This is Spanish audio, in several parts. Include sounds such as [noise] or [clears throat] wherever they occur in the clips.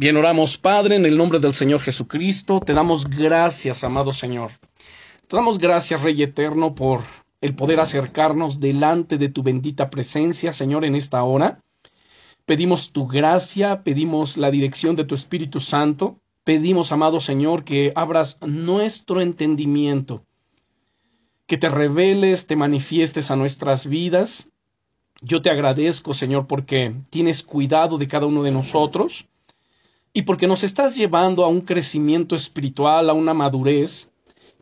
Bien, oramos, Padre, en el nombre del Señor Jesucristo. Te damos gracias, amado Señor. Te damos gracias, Rey Eterno, por el poder acercarnos delante de tu bendita presencia, Señor, en esta hora. Pedimos tu gracia, pedimos la dirección de tu Espíritu Santo. Pedimos, amado Señor, que abras nuestro entendimiento, que te reveles, te manifiestes a nuestras vidas. Yo te agradezco, Señor, porque tienes cuidado de cada uno de nosotros y porque nos estás llevando a un crecimiento espiritual, a una madurez,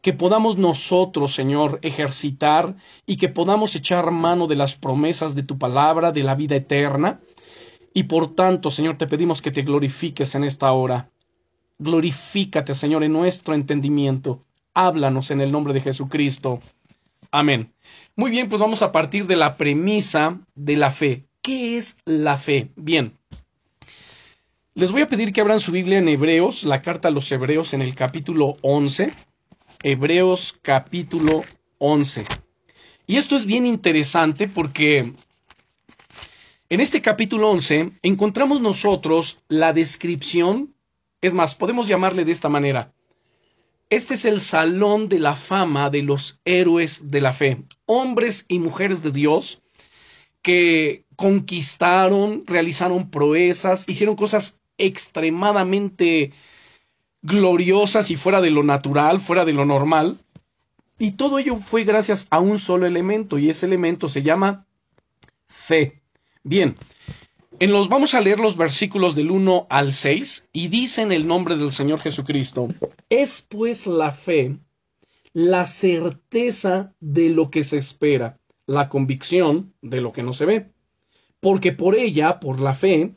que podamos nosotros, Señor, ejercitar y que podamos echar mano de las promesas de tu palabra, de la vida eterna. Y por tanto, Señor, te pedimos que te glorifiques en esta hora. Glorifícate, Señor, en nuestro entendimiento. Háblanos en el nombre de Jesucristo. Amén. Muy bien, pues vamos a partir de la premisa de la fe. ¿Qué es la fe? Bien, les voy a pedir que abran su Biblia en Hebreos, la carta a los Hebreos en el capítulo 11. Hebreos capítulo 11. Y esto es bien interesante porque en este capítulo 11 encontramos nosotros la descripción, es más, podemos llamarle de esta manera. Este es el salón de la fama de los héroes de la fe, hombres y mujeres de Dios que conquistaron, realizaron proezas, hicieron cosas extremadamente gloriosas y fuera de lo natural, fuera de lo normal. Y todo ello fue gracias a un solo elemento, y ese elemento se llama fe. Bien, en los vamos a leer los versículos del 1 al 6 y dice en el nombre del Señor Jesucristo, es pues la fe la certeza de lo que se espera, la convicción de lo que no se ve. Porque por ella, por la fe,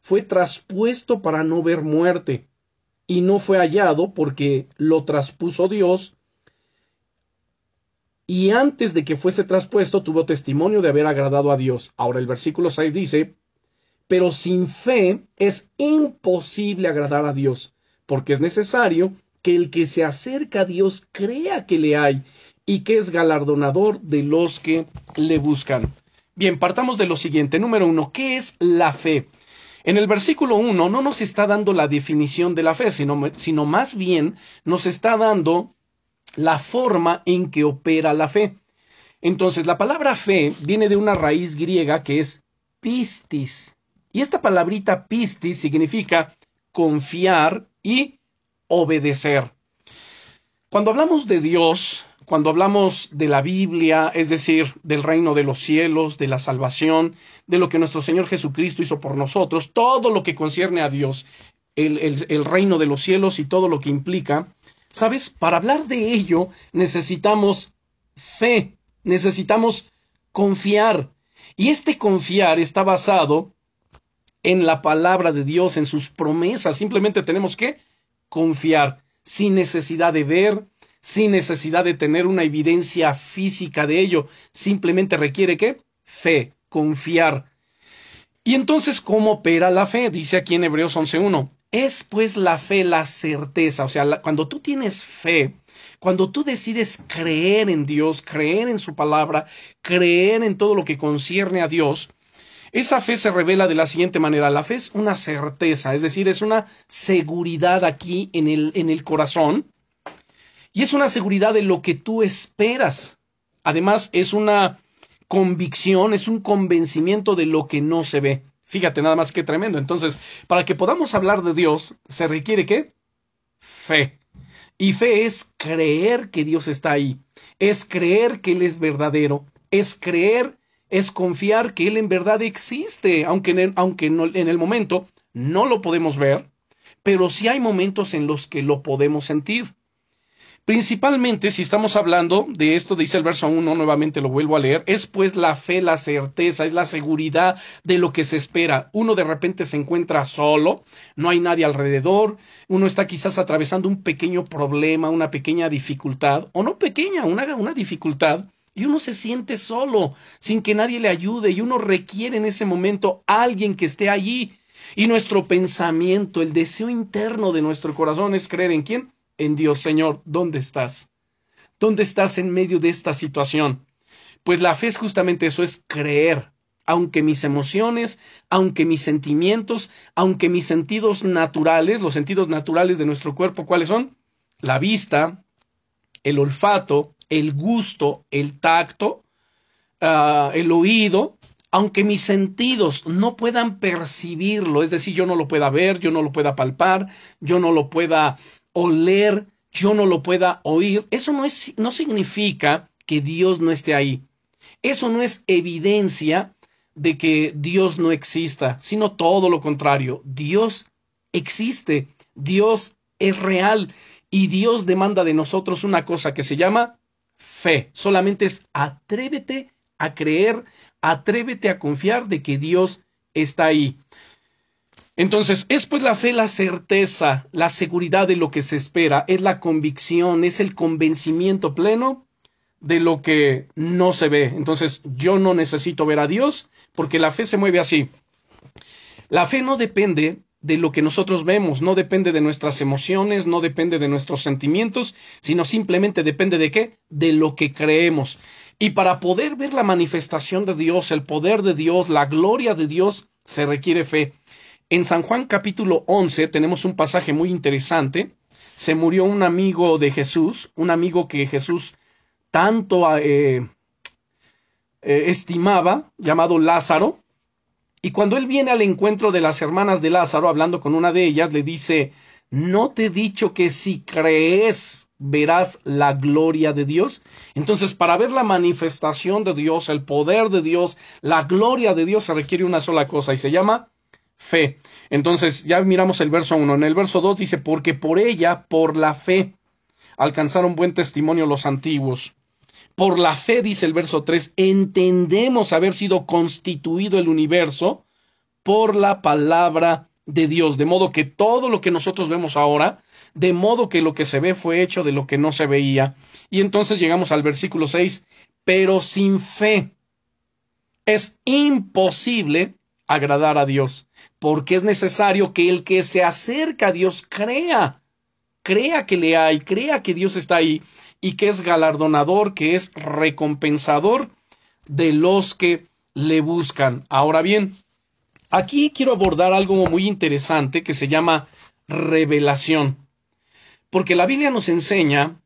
fue traspuesto para no ver muerte, y no fue hallado porque lo traspuso Dios, y antes de que fuese traspuesto tuvo testimonio de haber agradado a Dios. Ahora el versículo 6 dice, pero sin fe es imposible agradar a Dios, porque es necesario que el que se acerca a Dios crea que le hay y que es galardonador de los que le buscan. Bien, partamos de lo siguiente. Número uno, ¿qué es la fe? En el versículo 1 no nos está dando la definición de la fe, sino, sino más bien nos está dando la forma en que opera la fe. Entonces, la palabra fe viene de una raíz griega que es pistis. Y esta palabrita pistis significa confiar y obedecer. Cuando hablamos de Dios, cuando hablamos de la Biblia, es decir, del reino de los cielos, de la salvación, de lo que nuestro Señor Jesucristo hizo por nosotros, todo lo que concierne a Dios, el, reino de los cielos y todo lo que implica, ¿sabes? Para hablar de ello necesitamos fe, necesitamos confiar. Y este confiar está basado en la palabra de Dios, en sus promesas. Simplemente tenemos que confiar sin necesidad de ver, sin necesidad de tener una evidencia física de ello. Simplemente requiere qué? Fe, confiar. Y entonces, ¿cómo opera la fe? Dice aquí en Hebreos 11.1. Es pues la fe la certeza, o sea, cuando tú tienes fe, cuando tú decides creer en Dios, creer en su palabra, creer en todo lo que concierne a Dios, esa fe se revela de la siguiente manera. La fe es una certeza, es decir, es una seguridad aquí en el, en el corazón y es una seguridad de lo que tú esperas. Además, es una convicción, es un convencimiento de lo que no se ve. Fíjate nada más que tremendo. Entonces, para que podamos hablar de Dios, se requiere qué? Fe. Y fe es creer que Dios está ahí, es creer que Él es verdadero, es creer, es confiar que Él en verdad existe, aunque en el, aunque en el momento no lo podemos ver, pero sí hay momentos en los que lo podemos sentir. Principalmente, si estamos hablando de esto, dice el verso 1, nuevamente lo vuelvo a leer, es pues la fe, la certeza, es la seguridad de lo que se espera. Uno de repente se encuentra solo, no hay nadie alrededor, uno está quizás atravesando un pequeño problema, una pequeña dificultad, o no pequeña, una, una dificultad, y uno se siente solo, sin que nadie le ayude, y uno requiere en ese momento a alguien que esté allí. Y nuestro pensamiento, el deseo interno de nuestro corazón es creer en quién? En Dios, Señor, ¿dónde estás? ¿Dónde estás en medio de esta situación? Pues la fe es justamente eso, es creer, aunque mis emociones, aunque mis sentimientos, aunque mis sentidos naturales, los sentidos naturales de nuestro cuerpo, ¿cuáles son? La vista, el olfato, el gusto, el tacto, uh, el oído, aunque mis sentidos no puedan percibirlo, es decir, yo no lo pueda ver, yo no lo pueda palpar, yo no lo pueda oler, yo no lo pueda oír, eso no, es, no significa que Dios no esté ahí. Eso no es evidencia de que Dios no exista, sino todo lo contrario. Dios existe, Dios es real y Dios demanda de nosotros una cosa que se llama fe. Solamente es atrévete a creer, atrévete a confiar de que Dios está ahí. Entonces, es pues la fe, la certeza, la seguridad de lo que se espera, es la convicción, es el convencimiento pleno de lo que no se ve. Entonces, yo no necesito ver a Dios porque la fe se mueve así. La fe no depende de lo que nosotros vemos, no depende de nuestras emociones, no depende de nuestros sentimientos, sino simplemente depende de qué? De lo que creemos. Y para poder ver la manifestación de Dios, el poder de Dios, la gloria de Dios, se requiere fe. En San Juan capítulo 11 tenemos un pasaje muy interesante. Se murió un amigo de Jesús, un amigo que Jesús tanto eh, eh, estimaba, llamado Lázaro. Y cuando él viene al encuentro de las hermanas de Lázaro, hablando con una de ellas, le dice, ¿no te he dicho que si crees verás la gloria de Dios? Entonces, para ver la manifestación de Dios, el poder de Dios, la gloria de Dios, se requiere una sola cosa y se llama fe. Entonces, ya miramos el verso 1. En el verso 2 dice, porque por ella, por la fe, alcanzaron buen testimonio los antiguos. Por la fe, dice el verso 3, entendemos haber sido constituido el universo por la palabra de Dios. De modo que todo lo que nosotros vemos ahora, de modo que lo que se ve fue hecho de lo que no se veía. Y entonces llegamos al versículo 6, pero sin fe es imposible agradar a Dios porque es necesario que el que se acerca a Dios crea, crea que le hay, crea que Dios está ahí y que es galardonador, que es recompensador de los que le buscan. Ahora bien, aquí quiero abordar algo muy interesante que se llama revelación, porque la Biblia nos enseña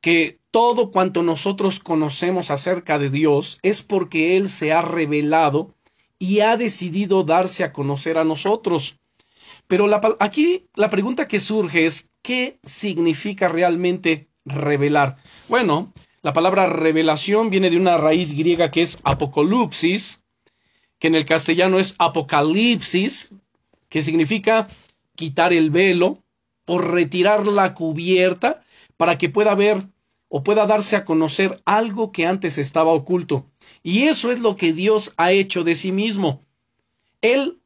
que todo cuanto nosotros conocemos acerca de Dios es porque Él se ha revelado y ha decidido darse a conocer a nosotros. Pero aquí la pregunta que surge es, ¿qué significa realmente revelar? Bueno, la palabra revelación viene de una raíz griega que es apocalipsis, que en el castellano es apocalipsis, que significa quitar el velo o retirar la cubierta para que pueda ver o pueda darse a conocer algo que antes estaba oculto. Y eso es lo que Dios ha hecho de sí mismo. Él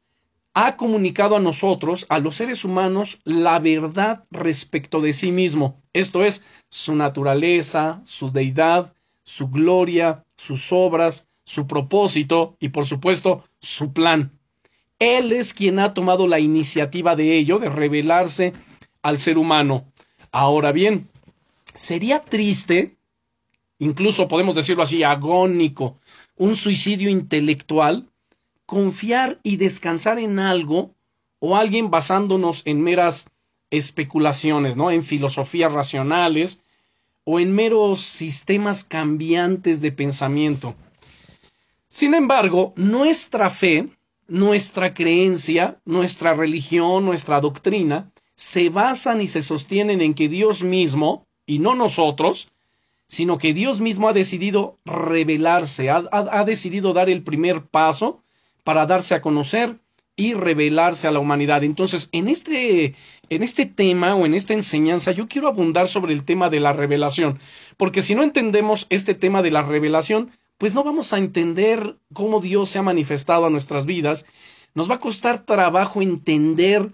ha comunicado a nosotros, a los seres humanos, la verdad respecto de sí mismo. Esto es su naturaleza, su deidad, su gloria, sus obras, su propósito y, por supuesto, su plan. Él es quien ha tomado la iniciativa de ello, de revelarse al ser humano. Ahora bien, sería triste, incluso podemos decirlo así, agónico, un suicidio intelectual, confiar y descansar en algo o alguien basándonos en meras especulaciones, ¿no? En filosofías racionales o en meros sistemas cambiantes de pensamiento. Sin embargo, nuestra fe, nuestra creencia, nuestra religión, nuestra doctrina, se basan y se sostienen en que Dios mismo, y no nosotros, sino que Dios mismo ha decidido revelarse, ha, decidido dar el primer paso para darse a conocer y revelarse a la humanidad. Entonces, en este, en este tema o en esta enseñanza, yo quiero abundar sobre el tema de la revelación, porque si no entendemos este tema de la revelación, pues no vamos a entender cómo Dios se ha manifestado a nuestras vidas. Nos va a costar trabajo entender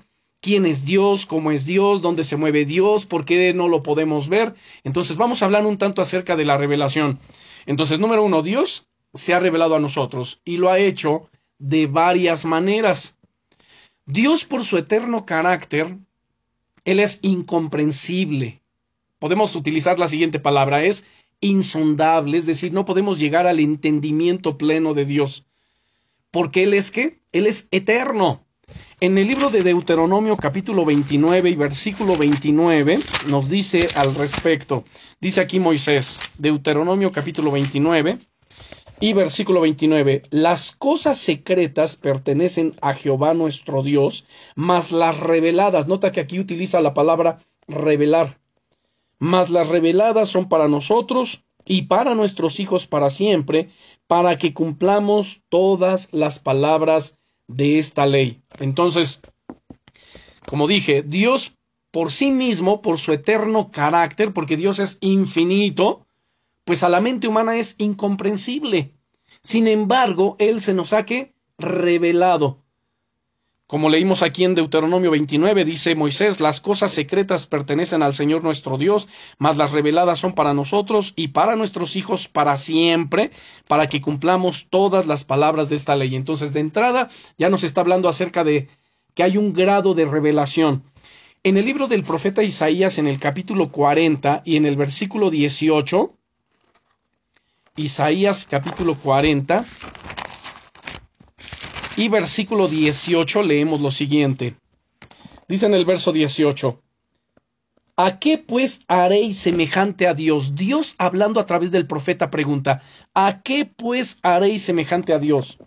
quién es Dios, cómo es Dios, dónde se mueve Dios, por qué no lo podemos ver. Entonces vamos a hablar un tanto acerca de la revelación. Entonces, número uno, Dios se ha revelado a nosotros y lo ha hecho de varias maneras. Dios por su eterno carácter, Él es incomprensible. Podemos utilizar la siguiente palabra, es insondable, es decir, no podemos llegar al entendimiento pleno de Dios. Porque Él es qué? Él es eterno. En el libro de Deuteronomio capítulo 29 y versículo 29 nos dice al respecto, dice aquí Moisés, Deuteronomio capítulo 29 y versículo 29, las cosas secretas pertenecen a Jehová nuestro Dios, mas las reveladas, nota que aquí utiliza la palabra revelar, mas las reveladas son para nosotros y para nuestros hijos para siempre, para que cumplamos todas las palabras de esta ley. Entonces, como dije, Dios por sí mismo, por su eterno carácter, porque Dios es infinito, pues a la mente humana es incomprensible. Sin embargo, Él se nos ha que revelado. Como leímos aquí en Deuteronomio 29, dice Moisés, las cosas secretas pertenecen al Señor nuestro Dios, mas las reveladas son para nosotros y para nuestros hijos para siempre, para que cumplamos todas las palabras de esta ley. Entonces, de entrada, ya nos está hablando acerca de que hay un grado de revelación. En el libro del profeta Isaías, en el capítulo 40 y en el versículo 18, Isaías capítulo 40 y versículo 18 leemos lo siguiente. Dice en el verso 18, ¿A qué pues haréis semejante a Dios? Dios hablando a través del profeta pregunta, ¿a qué pues haréis semejante a Dios?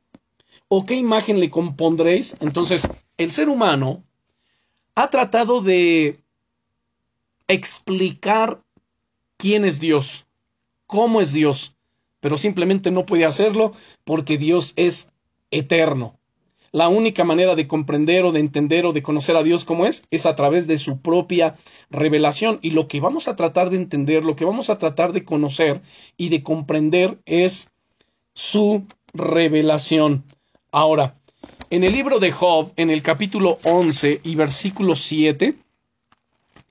¿O qué imagen le compondréis? Entonces, el ser humano ha tratado de explicar quién es Dios, cómo es Dios pero simplemente no puede hacerlo porque Dios es eterno. La única manera de comprender o de entender o de conocer a Dios como es es a través de su propia revelación. Y lo que vamos a tratar de entender, lo que vamos a tratar de conocer y de comprender es su revelación. Ahora, en el libro de Job, en el capítulo 11 y versículo 7,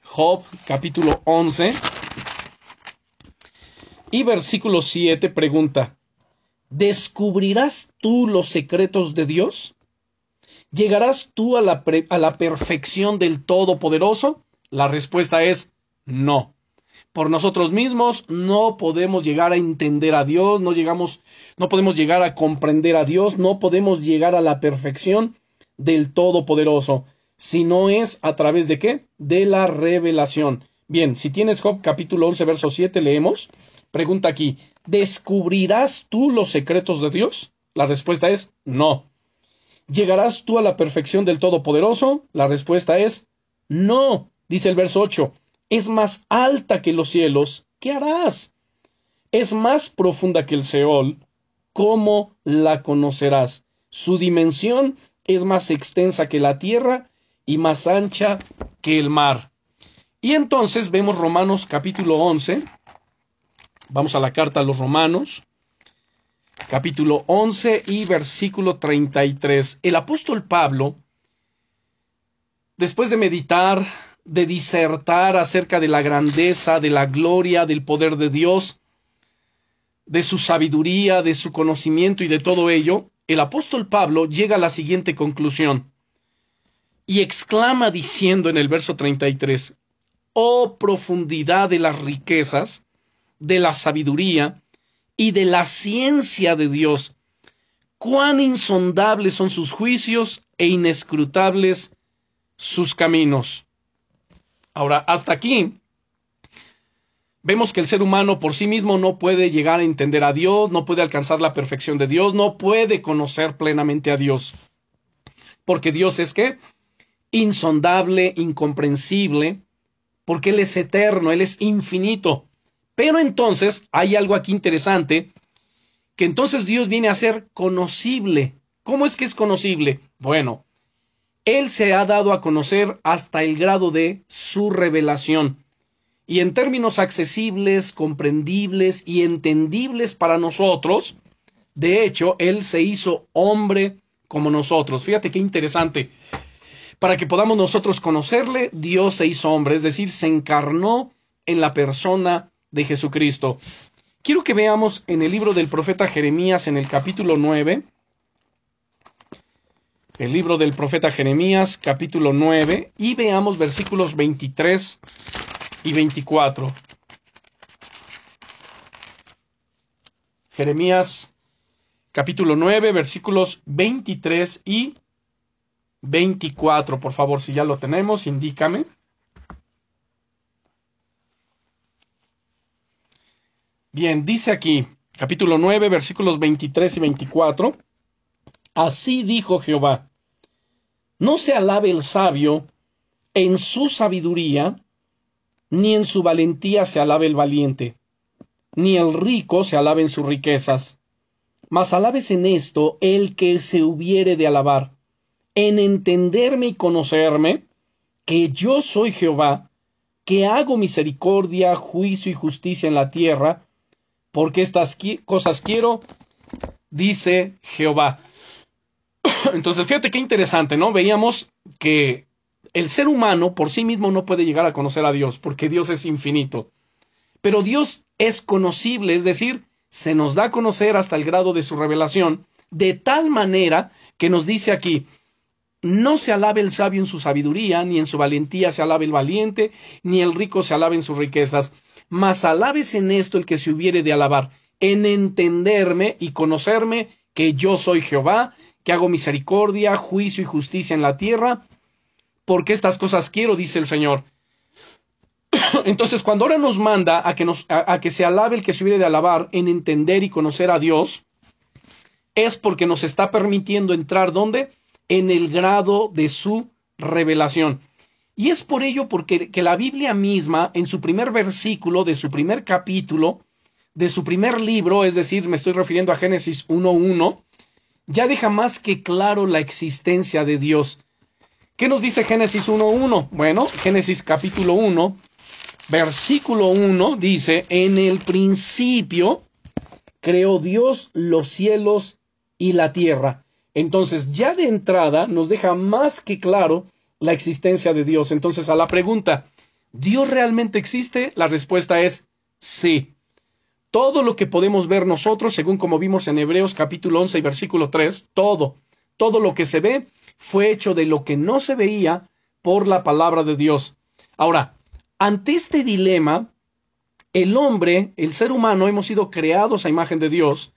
Job capítulo 11 y versículo 7 pregunta, ¿descubrirás tú los secretos de Dios? ¿Llegarás tú a la, a la perfección del Todopoderoso? La respuesta es no. Por nosotros mismos no podemos llegar a entender a Dios, no llegamos, no podemos llegar a comprender a Dios, no podemos llegar a la perfección del Todopoderoso, si no es a través de qué? De la revelación. Bien, si tienes Job capítulo 11, verso 7, leemos. Pregunta aquí, ¿descubrirás tú los secretos de Dios? La respuesta es no. ¿Llegarás tú a la perfección del Todopoderoso? La respuesta es no. Dice el verso 8, es más alta que los cielos, ¿qué harás? Es más profunda que el Seol, ¿cómo la conocerás? Su dimensión es más extensa que la tierra y más ancha que el mar. Y entonces vemos Romanos capítulo 11, Vamos a la carta a los Romanos, capítulo 11 y versículo 33. El apóstol Pablo, después de meditar, de disertar acerca de la grandeza, de la gloria, del poder de Dios, de su sabiduría, de su conocimiento y de todo ello, el apóstol Pablo llega a la siguiente conclusión y exclama diciendo en el verso 33, Oh profundidad de las riquezas, de la sabiduría y de la ciencia de Dios. Cuán insondables son sus juicios e inescrutables sus caminos. Ahora, hasta aquí vemos que el ser humano por sí mismo no puede llegar a entender a Dios, no puede alcanzar la perfección de Dios, no puede conocer plenamente a Dios. Porque Dios es que insondable, incomprensible, porque Él es eterno, Él es infinito. Pero entonces hay algo aquí interesante, que entonces Dios viene a ser conocible. ¿Cómo es que es conocible? Bueno, Él se ha dado a conocer hasta el grado de su revelación. Y en términos accesibles, comprendibles y entendibles para nosotros, de hecho, Él se hizo hombre como nosotros. Fíjate qué interesante. Para que podamos nosotros conocerle, Dios se hizo hombre, es decir, se encarnó en la persona de Jesucristo. Quiero que veamos en el libro del profeta Jeremías, en el capítulo 9, el libro del profeta Jeremías, capítulo 9, y veamos versículos 23 y 24. Jeremías, capítulo 9, versículos 23 y 24. Por favor, si ya lo tenemos, indícame. Bien, dice aquí, capítulo 9, versículos 23 y 24. Así dijo Jehová, no se alabe el sabio en su sabiduría, ni en su valentía se alabe el valiente, ni el rico se alabe en sus riquezas. Mas alabes en esto el que se hubiere de alabar, en entenderme y conocerme, que yo soy Jehová, que hago misericordia, juicio y justicia en la tierra, porque estas cosas quiero, dice Jehová. [clears throat] Entonces, fíjate qué interesante, ¿no? Veíamos que el ser humano por sí mismo no puede llegar a conocer a Dios, porque Dios es infinito. Pero Dios es conocible, es decir, se nos da a conocer hasta el grado de su revelación, de tal manera que nos dice aquí, no se alabe el sabio en su sabiduría, ni en su valentía se alabe el valiente, ni el rico se alabe en sus riquezas, mas alabes en esto el que se hubiere de alabar, en entenderme y conocerme que yo soy Jehová, que hago misericordia, juicio y justicia en la tierra, porque estas cosas quiero, dice el Señor. [clears throat] Entonces, cuando ahora nos manda a que, nos, a, que se alabe el que se hubiere de alabar en entender y conocer a Dios, es porque nos está permitiendo entrar ¿dónde? En el grado de su revelación. Y es por ello porque que la Biblia misma, en su primer versículo de su primer capítulo, de su primer libro, es decir, me estoy refiriendo a Génesis 1.1, ya deja más que claro la existencia de Dios. ¿Qué nos dice Génesis 1.1? Bueno, Génesis capítulo 1, versículo 1 dice, en el principio creó Dios los cielos y la tierra. Entonces, ya de entrada nos deja más que claro la existencia de Dios. Entonces, a la pregunta, ¿Dios realmente existe? La respuesta es sí. Todo lo que podemos ver nosotros, según como vimos en Hebreos capítulo 11 y versículo 3, todo, todo lo que se ve fue hecho de lo que no se veía por la palabra de Dios. Ahora, ante este dilema, el hombre, el ser humano, hemos sido creados a imagen de Dios,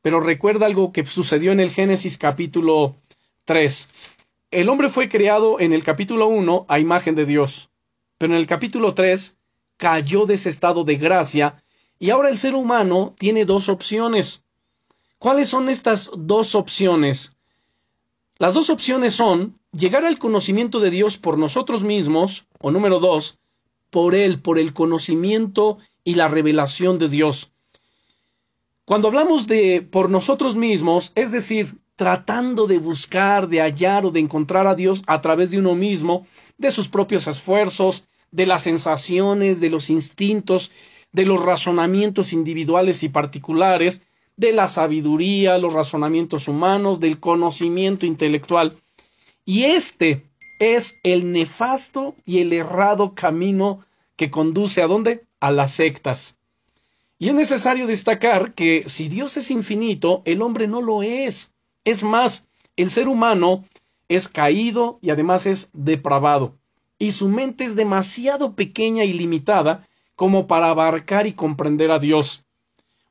pero recuerda algo que sucedió en el Génesis capítulo 3. El hombre fue creado en el capítulo 1 a imagen de Dios, pero en el capítulo 3 cayó de ese estado de gracia y ahora el ser humano tiene dos opciones. ¿Cuáles son estas dos opciones? Las dos opciones son llegar al conocimiento de Dios por nosotros mismos, o número dos, por Él, por el conocimiento y la revelación de Dios. Cuando hablamos de por nosotros mismos, es decir, tratando de buscar, de hallar o de encontrar a Dios a través de uno mismo, de sus propios esfuerzos, de las sensaciones, de los instintos, de los razonamientos individuales y particulares, de la sabiduría, los razonamientos humanos, del conocimiento intelectual. Y este es el nefasto y el errado camino que conduce a dónde? A las sectas. Y es necesario destacar que si Dios es infinito, el hombre no lo es. Es más, el ser humano es caído y además es depravado. Y su mente es demasiado pequeña y limitada como para abarcar y comprender a Dios.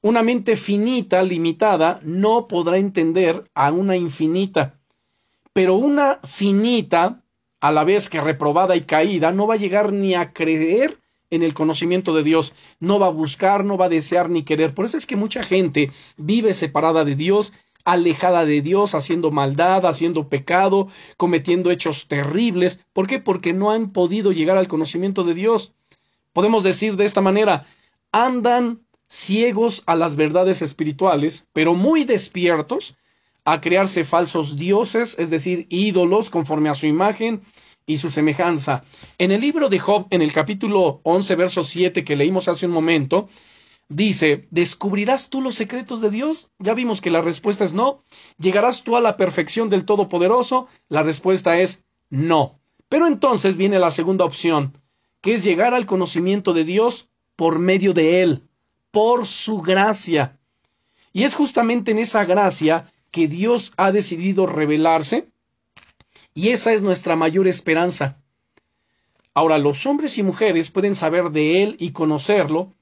Una mente finita, limitada, no podrá entender a una infinita. Pero una finita, a la vez que reprobada y caída, no va a llegar ni a creer en el conocimiento de Dios, no va a buscar, no va a desear ni querer. Por eso es que mucha gente vive separada de Dios, alejada de Dios, haciendo maldad, haciendo pecado, cometiendo hechos terribles. ¿Por qué? Porque no han podido llegar al conocimiento de Dios. Podemos decir de esta manera, andan ciegos a las verdades espirituales, pero muy despiertos a crearse falsos dioses, es decir, ídolos conforme a su imagen y su semejanza. En el libro de Job, en el capítulo 11, verso 7 que leímos hace un momento, dice, ¿descubrirás tú los secretos de Dios? Ya vimos que la respuesta es no. ¿Llegarás tú a la perfección del Todopoderoso? La respuesta es no. Pero entonces viene la segunda opción, que es llegar al conocimiento de Dios por medio de Él, por su gracia. Y es justamente en esa gracia que Dios ha decidido revelarse, y esa es nuestra mayor esperanza. Ahora, los hombres y mujeres pueden saber de Él y conocerlo,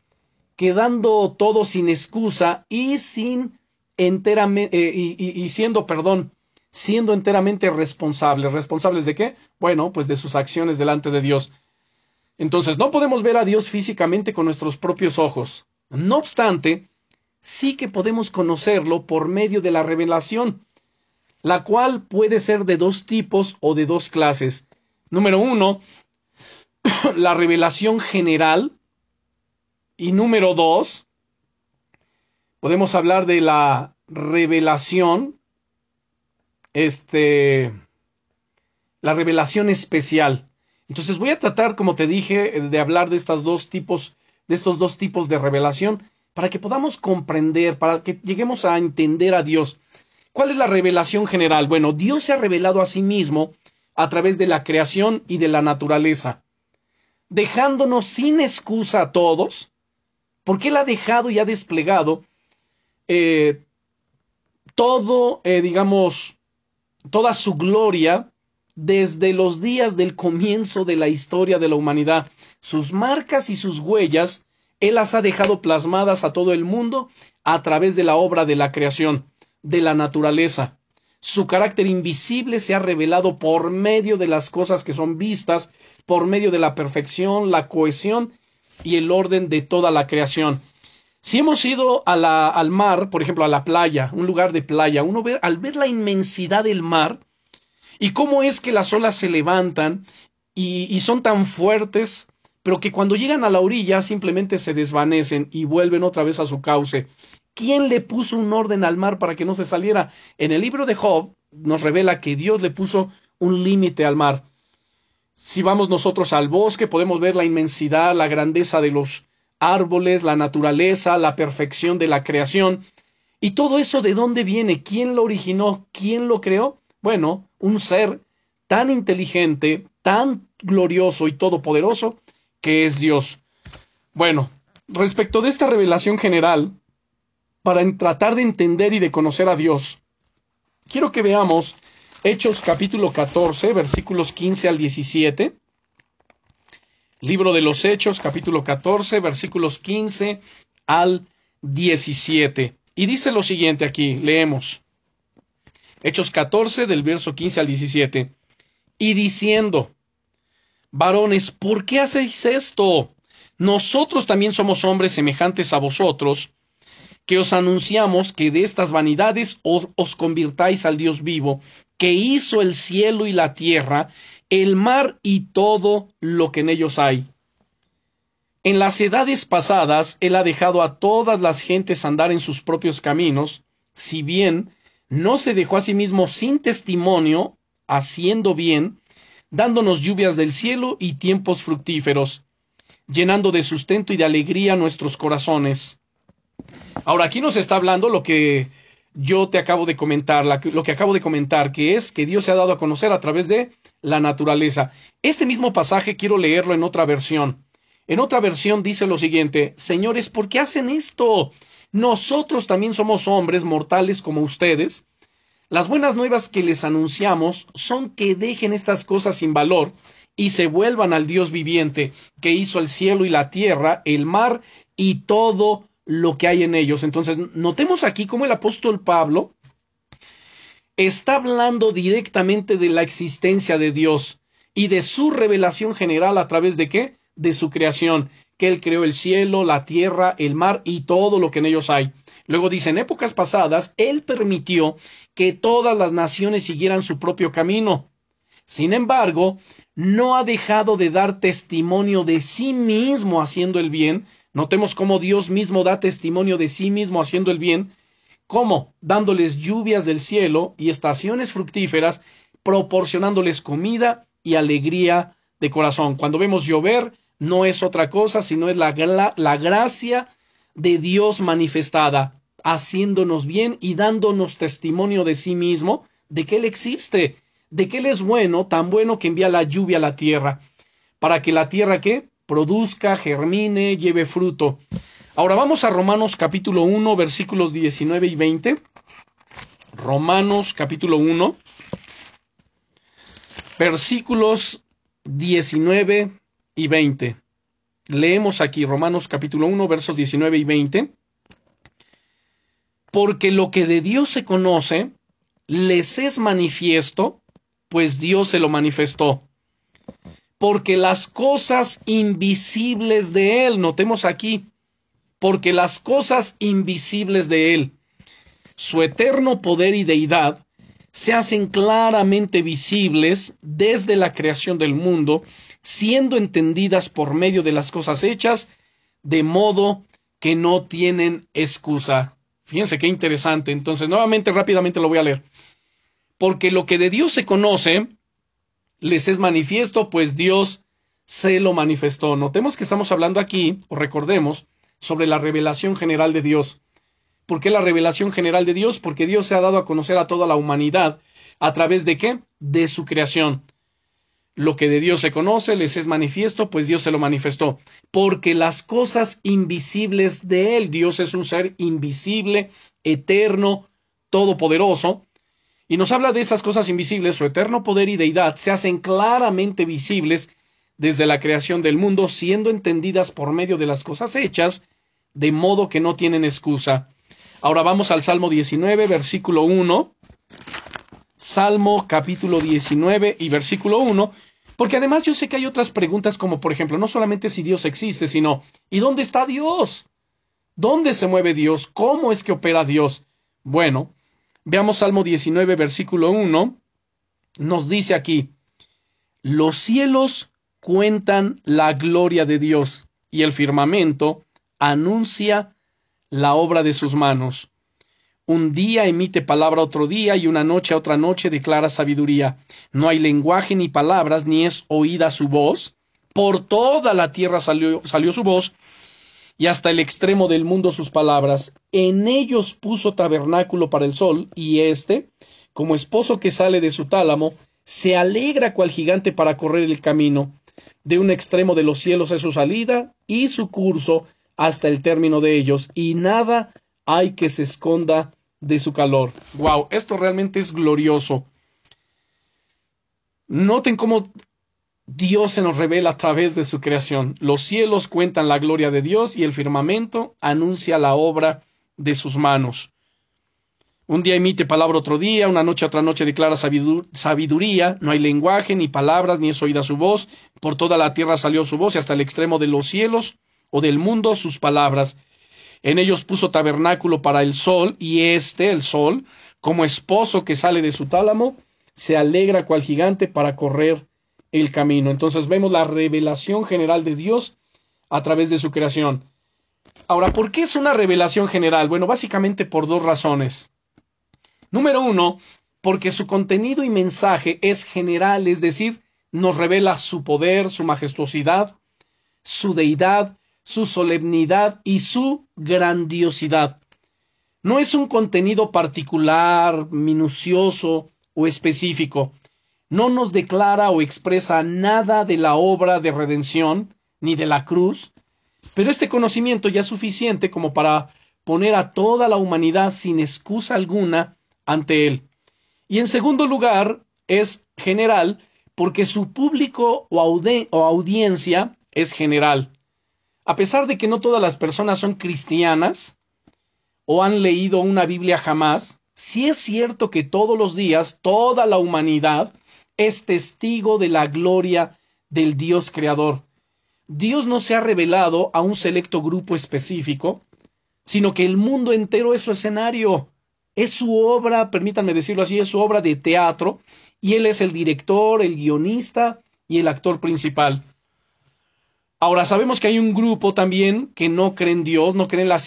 quedando todo sin excusa y sin enteramente, eh, y, siendo, perdón, siendo enteramente responsables. ¿Responsables de qué? Bueno, pues de sus acciones delante de Dios. Entonces, no podemos ver a Dios físicamente con nuestros propios ojos. No obstante, sí que podemos conocerlo por medio de la revelación, la cual puede ser de dos tipos o de dos clases. Número uno, [coughs] la revelación general. Y número dos, podemos hablar de la revelación, este, la revelación especial. Entonces voy a tratar, como te dije, de hablar de estos dos tipos, de estos dos tipos de revelación, para que podamos comprender, para que lleguemos a entender a Dios. ¿Cuál es la revelación general? Bueno, Dios se ha revelado a sí mismo a través de la creación y de la naturaleza, dejándonos sin excusa a todos, porque Él ha dejado y ha desplegado eh, todo, eh, digamos, toda su gloria desde los días del comienzo de la historia de la humanidad. Sus marcas y sus huellas, Él las ha dejado plasmadas a todo el mundo a través de la obra de la creación, de la naturaleza. Su carácter invisible se ha revelado por medio de las cosas que son vistas, por medio de la perfección, la cohesión y el orden de toda la creación. Si hemos ido al mar, por ejemplo, a la playa, un lugar de playa, uno ve, al ver la inmensidad del mar, y cómo es que las olas se levantan y, son tan fuertes, pero que cuando llegan a la orilla simplemente se desvanecen y vuelven otra vez a su cauce. ¿Quién le puso un orden al mar para que no se saliera? En el libro de Job nos revela que Dios le puso un límite al mar. Si vamos nosotros al bosque, podemos ver la inmensidad, la grandeza de los árboles, la naturaleza, la perfección de la creación. ¿Y todo eso de dónde viene? ¿Quién lo originó? ¿Quién lo creó? Bueno, un ser tan inteligente, tan glorioso y todopoderoso que es Dios. Bueno, respecto de esta revelación general, para tratar de entender y de conocer a Dios, quiero que veamos Hechos capítulo 14, versículos 15 al 17. Libro de los Hechos capítulo 14, versículos 15 al 17. Y dice lo siguiente aquí, leemos. Hechos 14 del verso 15 al 17. Y diciendo, varones, ¿por qué hacéis esto? Nosotros también somos hombres semejantes a vosotros, que os anunciamos que de estas vanidades os, os, convirtáis al Dios vivo, que hizo el cielo y la tierra, el mar y todo lo que en ellos hay. En las edades pasadas Él ha dejado a todas las gentes andar en sus propios caminos, si bien no se dejó a sí mismo sin testimonio, haciendo bien, dándonos lluvias del cielo y tiempos fructíferos, llenando de sustento y de alegría nuestros corazones. Ahora aquí nos está hablando lo que yo te acabo de comentar, lo que acabo de comentar, que es que Dios se ha dado a conocer a través de la naturaleza. Este mismo pasaje quiero leerlo en otra versión. En otra versión dice lo siguiente, Señores, ¿por qué hacen esto? Nosotros también somos hombres mortales como ustedes. Las buenas nuevas que les anunciamos son que dejen estas cosas sin valor y se vuelvan al Dios viviente, que hizo el cielo y la tierra, el mar y todo lo que hay en ellos. Entonces, notemos aquí cómo el apóstol Pablo está hablando directamente de la existencia de Dios y de su revelación general a través de qué? De su creación que Él creó el cielo, la tierra, el mar y todo lo que en ellos hay. Luego dice, en épocas pasadas, Él permitió que todas las naciones siguieran su propio camino. Sin embargo, no ha dejado de dar testimonio de sí mismo haciendo el bien. Notemos cómo Dios mismo da testimonio de sí mismo haciendo el bien, ¿Cómo? Dándoles lluvias del cielo y estaciones fructíferas, proporcionándoles comida y alegría de corazón. Cuando vemos llover, no es otra cosa, sino es la, la gracia de Dios manifestada, haciéndonos bien y dándonos testimonio de sí mismo, de que Él existe, de que Él es bueno, tan bueno que envía la lluvia a la tierra, para que la tierra que produzca, germine, lleve fruto. Ahora vamos a Romanos capítulo 1, versículos 19 y 20. Romanos capítulo 1, versículos 19 y 20. Leemos aquí Romanos capítulo 1, versos 19 y 20. Porque lo que de Dios se conoce, les es manifiesto, pues Dios se lo manifestó. Porque las cosas invisibles de Él, notemos aquí, porque las cosas invisibles de Él, su eterno poder y deidad, se hacen claramente visibles desde la creación del mundo, siendo entendidas por medio de las cosas hechas, de modo que no tienen excusa. Fíjense qué interesante. Entonces, nuevamente, rápidamente lo voy a leer. Porque lo que de Dios se conoce, les es manifiesto, pues Dios se lo manifestó. Notemos que estamos hablando aquí, o recordemos, sobre la revelación general de Dios. ¿Por qué la revelación general de Dios? Porque Dios se ha dado a conocer a toda la humanidad a través de qué? De su creación. Lo que de Dios se conoce les es manifiesto, pues Dios se lo manifestó. Porque las cosas invisibles de Él, Dios es un ser invisible, eterno, todopoderoso, y nos habla de esas cosas invisibles, su eterno poder y deidad se hacen claramente visibles desde la creación del mundo, siendo entendidas por medio de las cosas hechas, de modo que no tienen excusa. Ahora vamos al Salmo 19, versículo 1. Salmo capítulo 19 y versículo 1. Porque además yo sé que hay otras preguntas como por ejemplo, no solamente si Dios existe, sino ¿y dónde está Dios? ¿Dónde se mueve Dios? ¿Cómo es que opera Dios? Bueno, veamos Salmo 19, versículo 1. Nos dice aquí, los cielos cuentan la gloria de Dios y el firmamento anuncia la obra de sus manos. Un día emite palabra otro día y una noche a otra noche declara sabiduría. No hay lenguaje ni palabras, ni es oída su voz. Por toda la tierra salió, salió su voz y hasta el extremo del mundo sus palabras. En ellos puso tabernáculo para el sol y éste, como esposo que sale de su tálamo, se alegra cual gigante para correr el camino. De un extremo de los cielos es su salida y su curso hasta el término de ellos, y nada hay que se esconda de su calor. Wow, esto realmente es glorioso. Noten cómo Dios se nos revela a través de su creación. Los cielos cuentan la gloria de Dios y el firmamento anuncia la obra de sus manos. Un día emite palabra otro día, una noche otra noche declara sabiduría, no hay lenguaje, ni palabras, ni es oída su voz, por toda la tierra salió su voz y hasta el extremo de los cielos o del mundo sus palabras. En ellos puso tabernáculo para el sol, y éste, el sol, como esposo que sale de su tálamo, se alegra cual gigante para correr el camino. Entonces vemos la revelación general de Dios a través de su creación. Ahora, ¿por qué es una revelación general? Bueno, básicamente por dos razones. Número uno, porque su contenido y mensaje es general, es decir, nos revela su poder, su majestuosidad, su deidad, su solemnidad y su grandiosidad. No es un contenido particular, minucioso o específico. No nos declara o expresa nada de la obra de redención ni de la cruz, pero este conocimiento ya es suficiente como para poner a toda la humanidad sin excusa alguna ante él. Y en segundo lugar, es general porque su público o, audiencia es general. A pesar de que no todas las personas son cristianas o han leído una Biblia jamás, sí es cierto que todos los días toda la humanidad es testigo de la gloria del Dios creador. Dios no se ha revelado a un selecto grupo específico, sino que el mundo entero es su escenario. Es su obra, permítanme decirlo así, es su obra de teatro, y él es el director, el guionista y el actor principal. Ahora sabemos que hay un grupo también que no cree en Dios, no cree en la,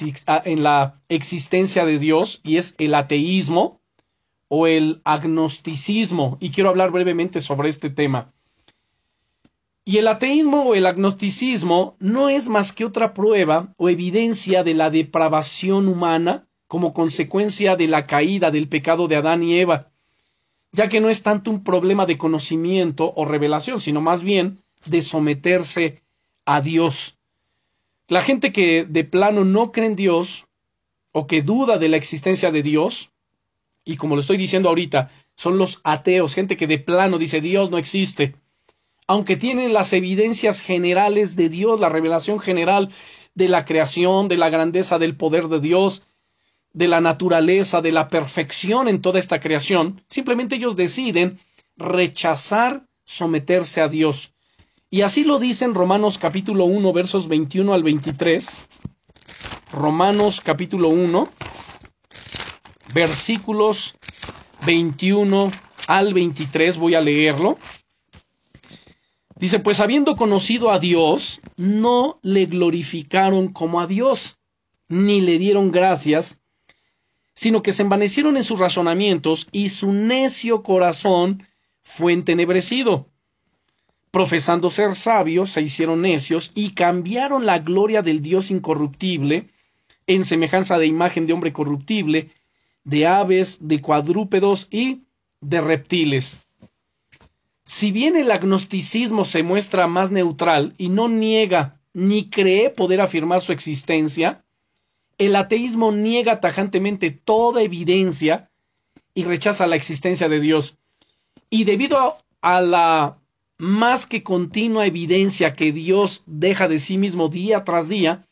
en la existencia de Dios, y es el ateísmo o el agnosticismo. Y quiero hablar brevemente sobre este tema. Y el ateísmo o el agnosticismo no es más que otra prueba o evidencia de la depravación humana como consecuencia de la caída del pecado de Adán y Eva, ya que no es tanto un problema de conocimiento o revelación, sino más bien de someterse a Dios. La gente que de plano no cree en Dios o que duda de la existencia de Dios, y como lo estoy diciendo ahorita, son los ateos, gente que de plano dice Dios no existe, aunque tienen las evidencias generales de Dios, la revelación general de la creación, de la grandeza del poder de Dios, de la naturaleza, de la perfección en toda esta creación, simplemente ellos deciden rechazar someterse a Dios. Y así lo dice en Romanos capítulo 1 versos 21 al 23. Romanos capítulo 1 versículos 21 al 23 voy a leerlo. Dice, pues habiendo conocido a Dios, no le glorificaron como a Dios, ni le dieron gracias, sino que se envanecieron en sus razonamientos y su necio corazón fue entenebrecido. Profesando ser sabios, se hicieron necios y cambiaron la gloria del Dios incorruptible en semejanza de imagen de hombre corruptible, de aves, de cuadrúpedos y de reptiles. Si bien el agnosticismo se muestra más neutral y no niega ni cree poder afirmar su existencia, el ateísmo niega tajantemente toda evidencia y rechaza la existencia de Dios. Y debido a, la más que continua evidencia que Dios deja de sí mismo día tras día,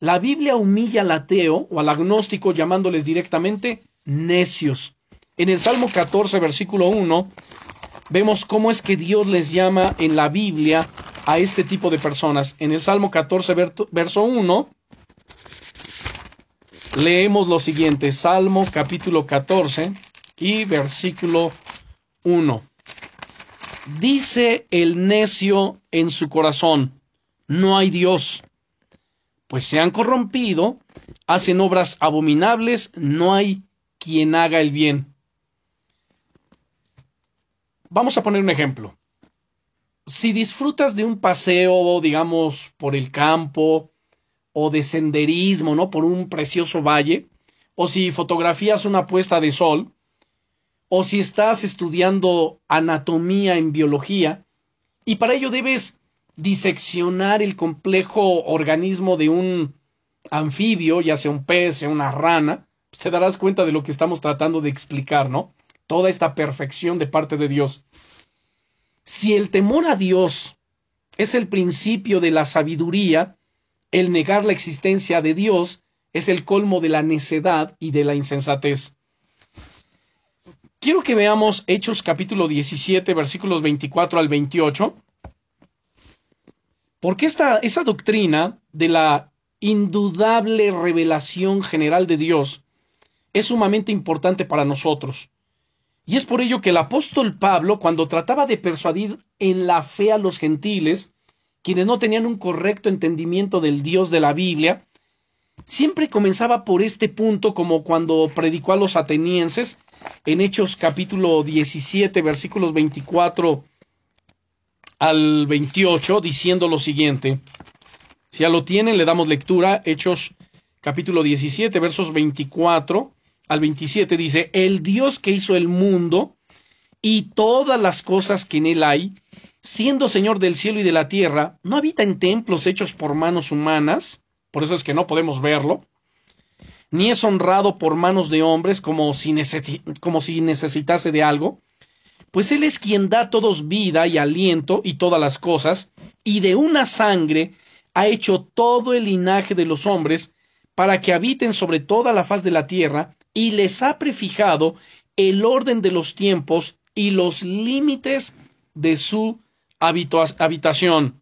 la Biblia humilla al ateo o al agnóstico llamándoles directamente necios. En el Salmo 14, versículo 1, vemos cómo es que Dios les llama en la Biblia a este tipo de personas. En el Salmo 14, verso 1, leemos lo siguiente, Salmo capítulo 14 y versículo 1. Dice el necio en su corazón, no hay Dios, pues se han corrompido, hacen obras abominables, no hay quien haga el bien. Vamos a poner un ejemplo. Si disfrutas de un paseo, digamos, por el campo, o de senderismo, ¿no? Por un precioso valle, o si fotografías una puesta de sol, o si estás estudiando anatomía en biología, y para ello debes diseccionar el complejo organismo de un anfibio, ya sea un pez, sea una rana, pues te darás cuenta de lo que estamos tratando de explicar, ¿no? Toda esta perfección de parte de Dios. Si el temor a Dios es el principio de la sabiduría, el negar la existencia de Dios es el colmo de la necedad y de la insensatez. Quiero que veamos Hechos capítulo 17 versículos 24 al 28, porque esta, esa doctrina de la indudable revelación general de Dios es sumamente importante para nosotros. Y es por ello que el apóstol Pablo, cuando trataba de persuadir en la fe a los gentiles, quienes no tenían un correcto entendimiento del Dios de la Biblia, siempre comenzaba por este punto como cuando predicó a los atenienses en Hechos capítulo 17 versículos 24 al 28 diciendo lo siguiente. Si ya lo tienen, le damos lectura. Hechos capítulo 17 versos 24 al 27 dice, el Dios que hizo el mundo y todas las cosas que en él hay, siendo Señor del cielo y de la tierra, no habita en templos hechos por manos humanas, por eso es que no podemos verlo, ni es honrado por manos de hombres como si, como si necesitase de algo, pues Él es quien da a todos vida y aliento y todas las cosas, y de una sangre ha hecho todo el linaje de los hombres, para que habiten sobre toda la faz de la tierra, y les ha prefijado el orden de los tiempos y los límites de su habitación,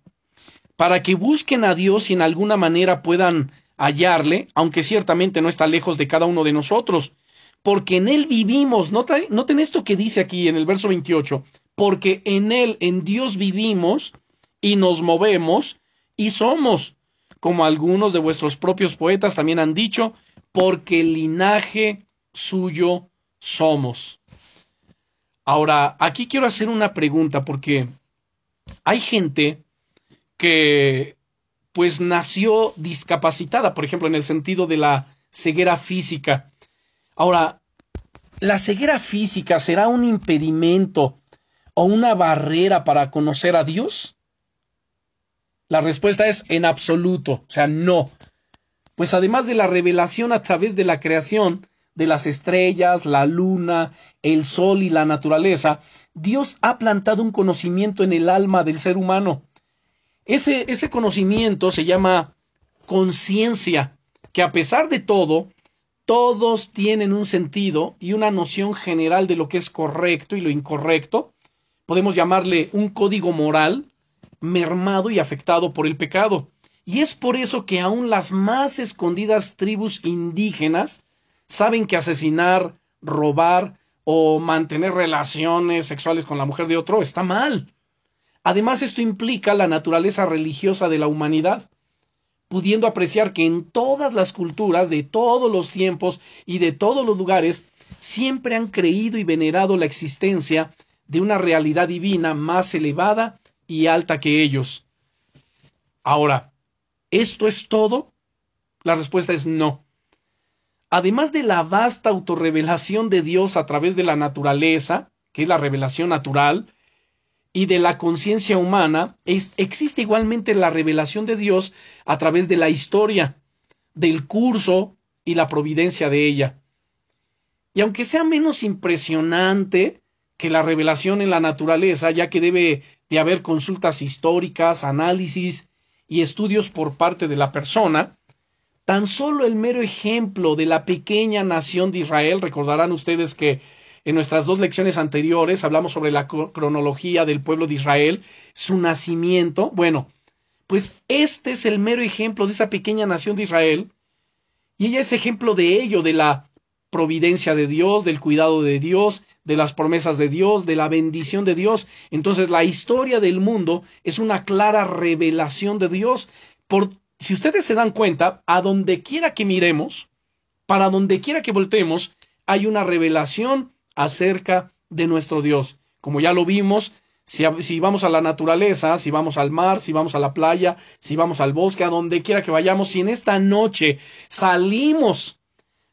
para que busquen a Dios y en alguna manera puedan hallarle, aunque ciertamente no está lejos de cada uno de nosotros, porque en Él vivimos. Noten esto que dice aquí en el verso 28, porque en Él, en Dios vivimos y nos movemos Y somos, como algunos de vuestros propios poetas también han dicho, porque linaje suyo somos. Ahora, aquí quiero hacer una pregunta porque hay gente que pues nació discapacitada, por ejemplo, en el sentido de la ceguera física. Ahora, ¿la ceguera física será un impedimento o una barrera para conocer a Dios? La respuesta es en absoluto, o sea, no. Pues además de la revelación a través de la creación de las estrellas, la luna, el sol y la naturaleza, Dios ha plantado un conocimiento en el alma del ser humano. Ese, ese conocimiento se llama conciencia, que a pesar de todo, todos tienen un sentido y una noción general de lo que es correcto y lo incorrecto. Podemos llamarle un código moral mermado y afectado por el pecado. Y es por eso que aún las más escondidas tribus indígenas saben que asesinar, robar o mantener relaciones sexuales con la mujer de otro está mal. Además, esto implica la naturaleza religiosa de la humanidad, pudiendo apreciar que en todas las culturas de todos los tiempos y de todos los lugares siempre han creído y venerado la existencia de una realidad divina más elevada y alta que ellos. Ahora, ¿esto es todo? La respuesta es no. Además de la vasta autorrevelación de Dios a través de la naturaleza, que es la revelación natural, y de la conciencia humana, existe igualmente la revelación de Dios a través de la historia, del curso y la providencia de ella. Y aunque sea menos impresionante que la revelación en la naturaleza, ya que debe de haber consultas históricas, análisis y estudios por parte de la persona, tan solo el mero ejemplo de la pequeña nación de Israel, recordarán ustedes que en nuestras dos lecciones anteriores hablamos sobre la cronología del pueblo de Israel, su nacimiento. Bueno, pues este es el mero ejemplo de esa pequeña nación de Israel. Y ella es ejemplo de ello, de la providencia de Dios, del cuidado de Dios, de las promesas de Dios, de la bendición de Dios. Entonces la historia del mundo es una clara revelación de Dios. Por, si ustedes se dan cuenta, a donde quiera que miremos, para donde quiera que voltemos, hay una revelación acerca de nuestro Dios. Como ya lo vimos, si, vamos a la naturaleza, si vamos al mar, si vamos a la playa, si vamos al bosque, a donde quiera que vayamos, si en esta noche salimos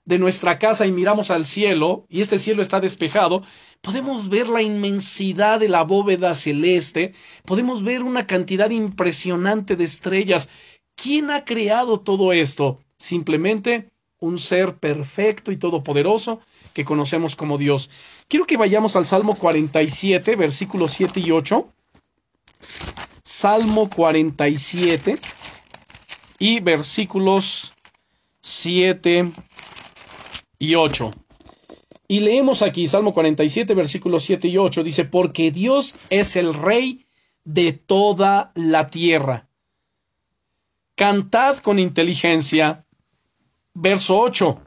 de nuestra casa y miramos al cielo, y este cielo está despejado, podemos ver la inmensidad de la bóveda celeste, podemos ver una cantidad impresionante de estrellas. ¿Quién ha creado todo esto? Simplemente un ser perfecto y todopoderoso que conocemos como Dios. Quiero que vayamos al Salmo 47, versículos 7 y 8. Salmo 47 y versículos 7 y 8. Y leemos aquí Salmo 47, versículos 7 y 8. Dice, porque Dios es el Rey de toda la tierra. Cantad con inteligencia. Verso 8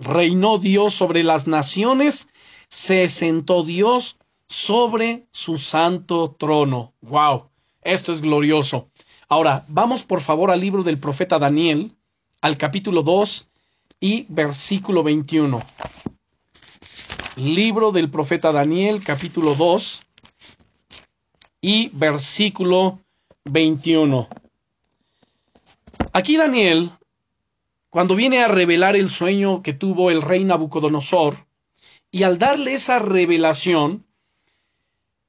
reinó Dios sobre las naciones, se sentó Dios sobre su santo trono. ¡Wow! Esto es glorioso. Ahora, vamos por favor al libro del profeta Daniel, al capítulo 2 y versículo 21. Libro del profeta Daniel, capítulo 2 y versículo 21. Aquí Daniel cuando viene a revelar el sueño que tuvo el rey Nabucodonosor, y al darle esa revelación,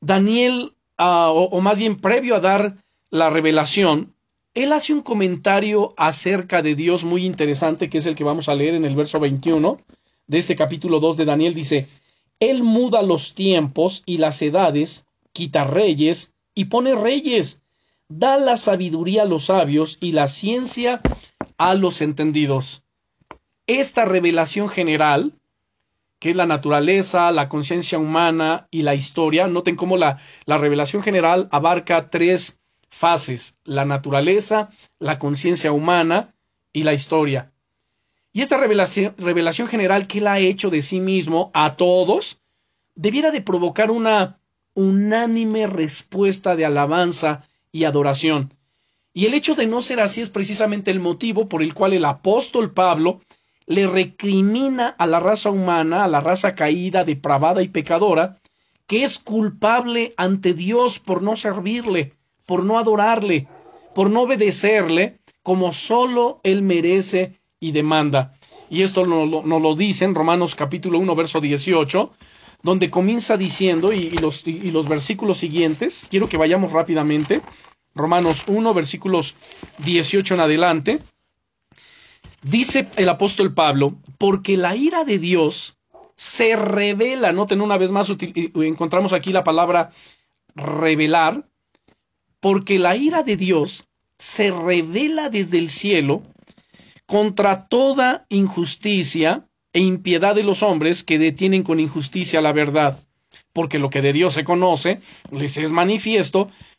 Daniel, ah, o, más bien previo a dar la revelación, él hace un comentario acerca de Dios muy interesante, que es el que vamos a leer en el verso 21 de este capítulo 2 de Daniel. Dice, Él muda los tiempos y las edades, quita reyes y pone reyes, da la sabiduría a los sabios y la ciencia a los entendidos. Esta revelación general, que es la naturaleza, la conciencia humana y la historia, noten cómo la, la revelación general abarca tres fases, la naturaleza, la conciencia humana y la historia. Y esta revelación, revelación general que él ha hecho de sí mismo a todos, debiera de provocar una unánime respuesta de alabanza y adoración. Y el hecho de no ser así es precisamente el motivo por el cual el apóstol Pablo le recrimina a la raza humana, a la raza caída, depravada y pecadora, que es culpable ante Dios por no servirle, por no adorarle, por no obedecerle como solo Él merece y demanda. Y esto nos lo, lo dice en Romanos capítulo 1, verso 18, donde comienza diciendo, y, los, y los versículos siguientes, quiero que vayamos rápidamente, Romanos 1, versículos 18 en adelante, dice el apóstol Pablo, porque la ira de Dios se revela, noten una vez más, encontramos aquí la palabra revelar, porque la ira de Dios se revela desde el cielo contra toda injusticia e impiedad de los hombres que detienen con injusticia la verdad. Porque lo que de Dios se conoce, les es manifiesto,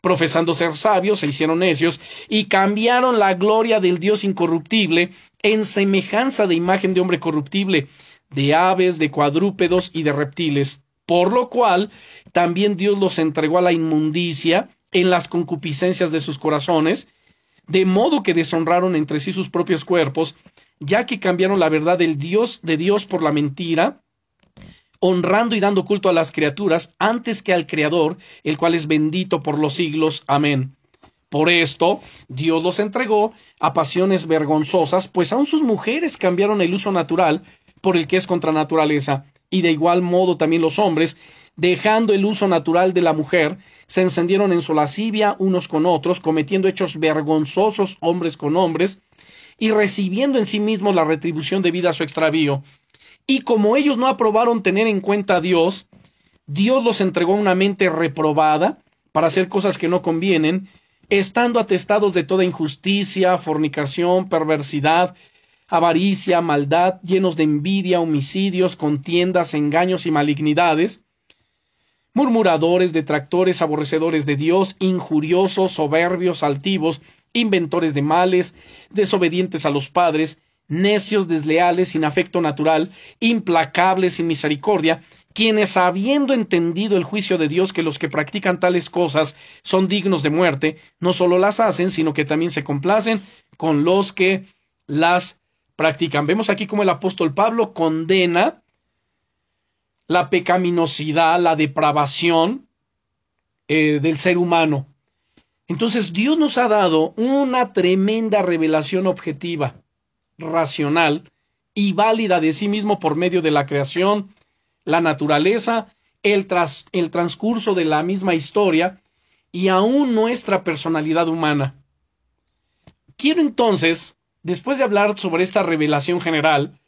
Profesando ser sabios, se hicieron necios, y cambiaron la gloria del Dios incorruptible en semejanza de imagen de hombre corruptible, de aves, de cuadrúpedos y de reptiles, por lo cual también Dios los entregó a la inmundicia en las concupiscencias de sus corazones, de modo que deshonraron entre sí sus propios cuerpos, ya que cambiaron la verdad del Dios de Dios por la mentira, honrando y dando culto a las criaturas antes que al Creador, el cual es bendito por los siglos. Amén. Por esto, Dios los entregó a pasiones vergonzosas, pues aun sus mujeres cambiaron el uso natural por el que es contra naturaleza, y de igual modo también los hombres, dejando el uso natural de la mujer, se encendieron en su lascivia unos con otros, cometiendo hechos vergonzosos hombres con hombres, y recibiendo en sí mismos la retribución debida a su extravío. Y como ellos no aprobaron tener en cuenta a Dios, Dios los entregó una mente reprobada para hacer cosas que no convienen, estando atestados de toda injusticia, fornicación, perversidad, avaricia, maldad, llenos de envidia, homicidios, contiendas, engaños y malignidades, murmuradores, detractores, aborrecedores de Dios, injuriosos, soberbios, altivos, inventores de males, desobedientes a los padres, necios, desleales, sin afecto natural, implacables, sin misericordia, quienes habiendo entendido el juicio de Dios que los que practican tales cosas son dignos de muerte, no solo las hacen, sino que también se complacen con los que las practican. Vemos aquí como el apóstol Pablo condena la pecaminosidad, la depravación eh, del ser humano. Entonces Dios nos ha dado una tremenda revelación objetiva, racional y válida de sí mismo por medio de la creación, la naturaleza, el, transcurso de la misma historia y aún nuestra personalidad humana. Quiero entonces, después de hablar sobre esta revelación general,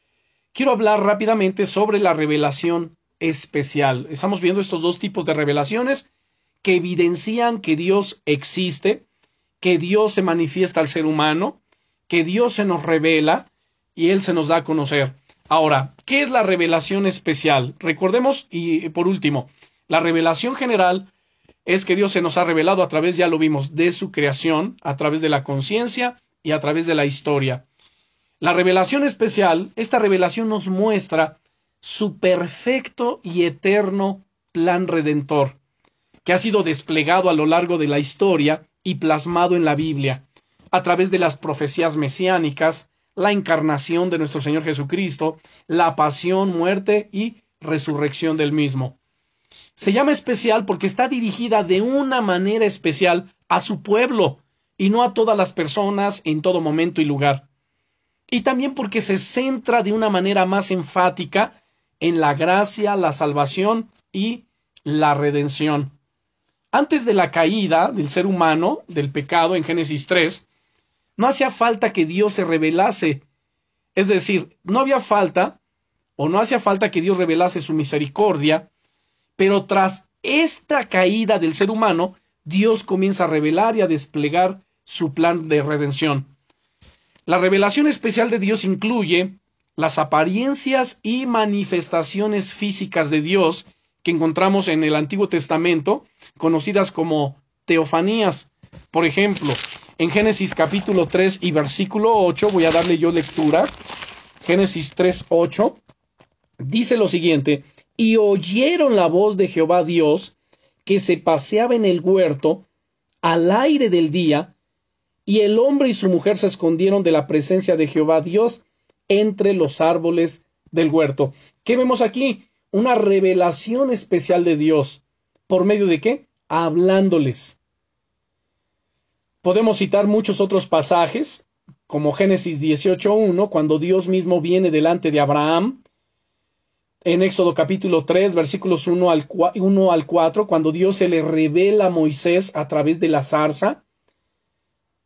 quiero hablar rápidamente sobre la revelación especial. Estamos viendo estos dos tipos de revelaciones que evidencian que Dios existe, que Dios se manifiesta al ser humano, que Dios se nos revela y Él se nos da a conocer. Ahora, ¿qué es la revelación especial? Recordemos, y por último, la revelación general es que Dios se nos ha revelado a través, ya lo vimos, de su creación, a través de la conciencia y a través de la historia. La revelación especial, esta revelación nos muestra su perfecto y eterno plan redentor, que ha sido desplegado a lo largo de la historia y plasmado en la Biblia, a través de las profecías mesiánicas, la encarnación de nuestro Señor Jesucristo, la pasión, muerte y resurrección del mismo. Se llama especial porque está dirigida de una manera especial a su pueblo y no a todas las personas en todo momento y lugar. Y también porque se centra de una manera más enfática en la gracia, la salvación y la redención. Antes de la caída del ser humano, del pecado en Génesis 3, no hacía falta que Dios se revelase. Es decir, no había falta o no hacía falta que Dios revelase su misericordia, pero tras esta caída del ser humano, Dios comienza a revelar y a desplegar su plan de redención. La revelación especial de Dios incluye las apariencias y manifestaciones físicas de Dios que encontramos en el Antiguo Testamento, conocidas como teofanías. Por ejemplo, en Génesis capítulo 3 y versículo 8, voy a darle yo lectura. Génesis 3, 8, dice lo siguiente, y oyeron la voz de Jehová Dios, que se paseaba en el huerto al aire del día, y el hombre y su mujer se escondieron de la presencia de Jehová Dios entre los árboles del huerto. ¿Qué vemos aquí? Una revelación especial de Dios. ¿Por medio de qué? Hablándoles. Podemos citar muchos otros pasajes, como Génesis 18.1, cuando Dios mismo viene delante de Abraham, en Éxodo capítulo 3, versículos 1 al, 1 al 4, cuando Dios se le revela a Moisés a través de la zarza,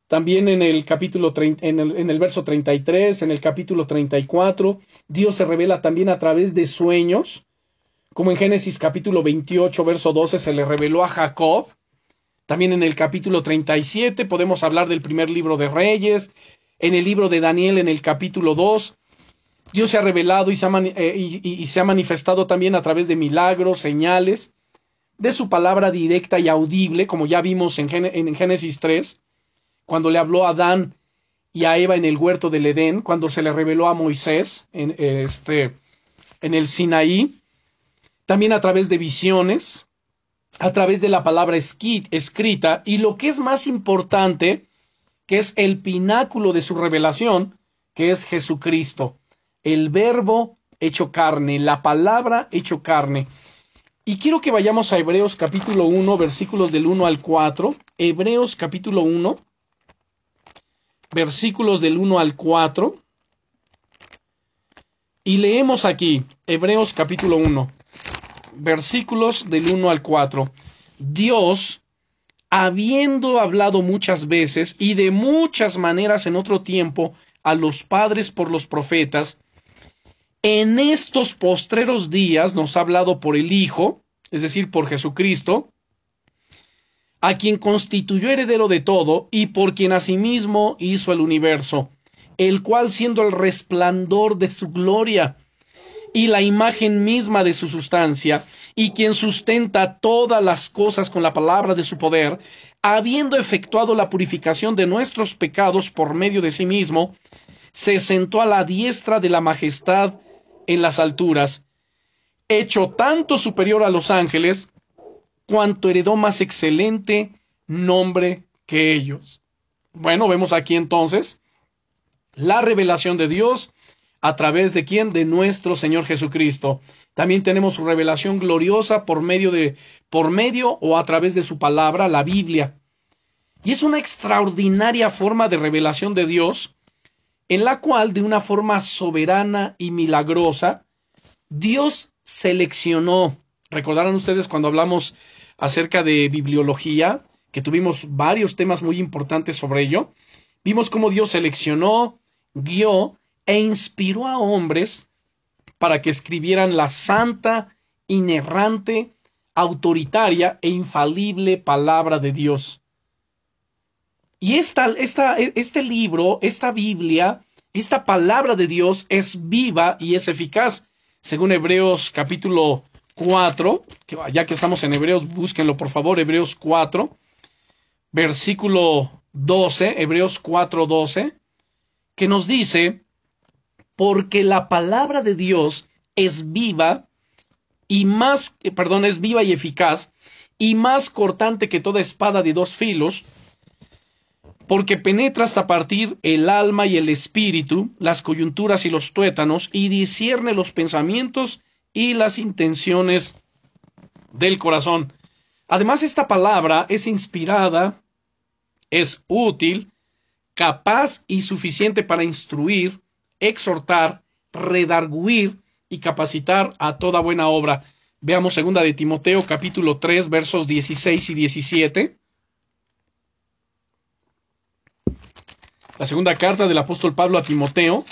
también en el capítulo en el, en el verso 33, en el capítulo 34, Dios se revela también a través de sueños, como en Génesis capítulo 28, verso 12, se le reveló a Jacob. También en el capítulo 37 podemos hablar del primer libro de Reyes, en el libro de Daniel en el capítulo 2. Dios se ha revelado y se ha, eh, y se ha manifestado también a través de milagros, señales, de su palabra directa y audible, como ya vimos en, Génesis 3 cuando le habló a Adán y a Eva en el huerto del Edén, cuando se le reveló a Moisés en, este, en el Sinaí, también a través de visiones, a través de la palabra escrita, y lo que es más importante, que es el pináculo de su revelación, que es Jesucristo, el verbo hecho carne, la palabra hecho carne. Y quiero que vayamos a Hebreos capítulo 1, versículos del 1 al 4. Hebreos capítulo 1, versículos del 1 al 4. Y leemos aquí, Hebreos capítulo 1, versículos del 1 al 4. Dios, habiendo hablado muchas veces y de muchas maneras en otro tiempo a los padres por los profetas, en estos postreros días nos ha hablado por el Hijo, es decir, por Jesucristo, a quien constituyó heredero de todo y por quien asimismo hizo el universo, el cual siendo el resplandor de su gloria y la imagen misma de su sustancia, y quien sustenta todas las cosas con la palabra de su poder, habiendo efectuado la purificación de nuestros pecados por medio de sí mismo, se sentó a la diestra de la majestad en las alturas, hecho tanto superior a los ángeles, cuanto heredó más excelente nombre que ellos. Bueno, vemos aquí entonces la revelación de Dios a través de quién? De nuestro Señor Jesucristo. También tenemos su revelación gloriosa por medio de por medio o a través de su palabra, la Biblia. Y es una extraordinaria forma de revelación de Dios en la cual de una forma soberana y milagrosa Dios seleccionó. Recordarán ustedes cuando hablamos acerca de bibliología, que tuvimos varios temas muy importantes sobre ello, vimos cómo Dios seleccionó, guió e inspiró a hombres para que escribieran la santa, inerrante, autoritaria e infalible palabra de Dios. Y esta, esta, este libro, esta Biblia, esta palabra de Dios es viva y es eficaz. Según Hebreos capítulo 4, que ya que estamos en Hebreos, búsquenlo por favor, Hebreos 4, versículo 12, Hebreos 4, 12, que nos dice, porque la palabra de Dios es viva y más, eh, perdón, es viva y eficaz y más cortante que toda espada de dos filos, porque penetra hasta partir el alma y el espíritu, las coyunturas y los tuétanos, y discierne los pensamientos y las intenciones del corazón. Además, esta palabra es inspirada, es útil, capaz y suficiente para instruir, exhortar, redarguir y capacitar a toda buena obra. Veamos segunda de Timoteo capítulo 3 versos 16 y 17. La segunda carta del apóstol Pablo a Timoteo,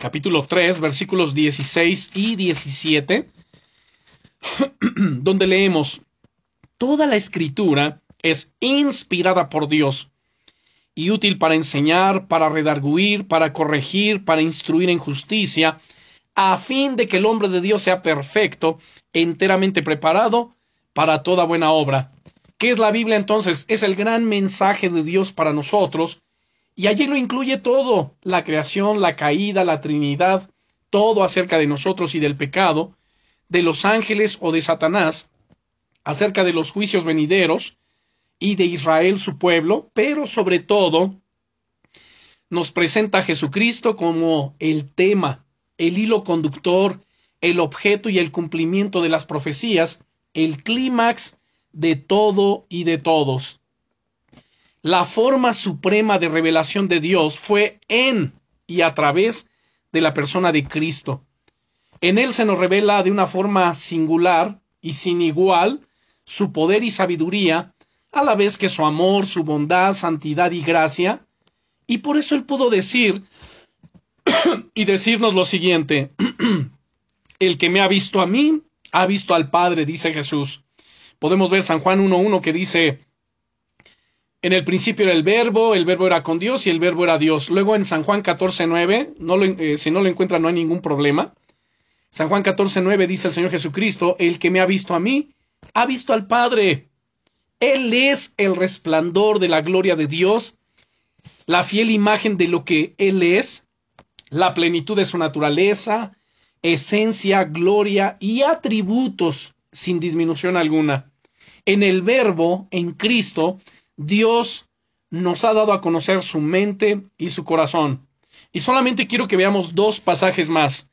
capítulo 3, versículos 16 y 17, [clears throat] donde leemos, Toda la escritura es inspirada por Dios y útil para enseñar, para redarguir, para corregir, para instruir en justicia, a fin de que el hombre de Dios sea perfecto, enteramente preparado para toda buena obra. ¿Qué es la Biblia entonces? Es el gran mensaje de Dios para nosotros, y allí lo incluye todo, la creación, la caída, la Trinidad, todo acerca de nosotros y del pecado, de los ángeles o de Satanás, acerca de los juicios venideros y de Israel su pueblo, pero sobre todo nos presenta a Jesucristo como el tema, el hilo conductor, el objeto y el cumplimiento de las profecías, el clímax de todo y de todos. La forma suprema de revelación de Dios fue en y a través de la persona de Cristo. En él se nos revela de una forma singular y sin igual su poder y sabiduría, a la vez que su amor, su bondad, santidad y gracia, y por eso él pudo decir [clears throat] y decirnos lo siguiente, [clears throat] el que me ha visto a mí, ha visto al Padre, dice Jesús. Podemos ver San Juan 1.1 que dice, en el principio era el verbo, el verbo era con Dios y el verbo era Dios. Luego en San Juan 14.9, no eh, si no lo encuentran no hay ningún problema. San Juan 14.9 dice el Señor Jesucristo, el que me ha visto a mí, ha visto al Padre. Él es el resplandor de la gloria de Dios, la fiel imagen de lo que Él es, la plenitud de su naturaleza, esencia, gloria y atributos sin disminución alguna. En el Verbo, en Cristo, Dios nos ha dado a conocer su mente y su corazón. Y solamente quiero que veamos dos pasajes más.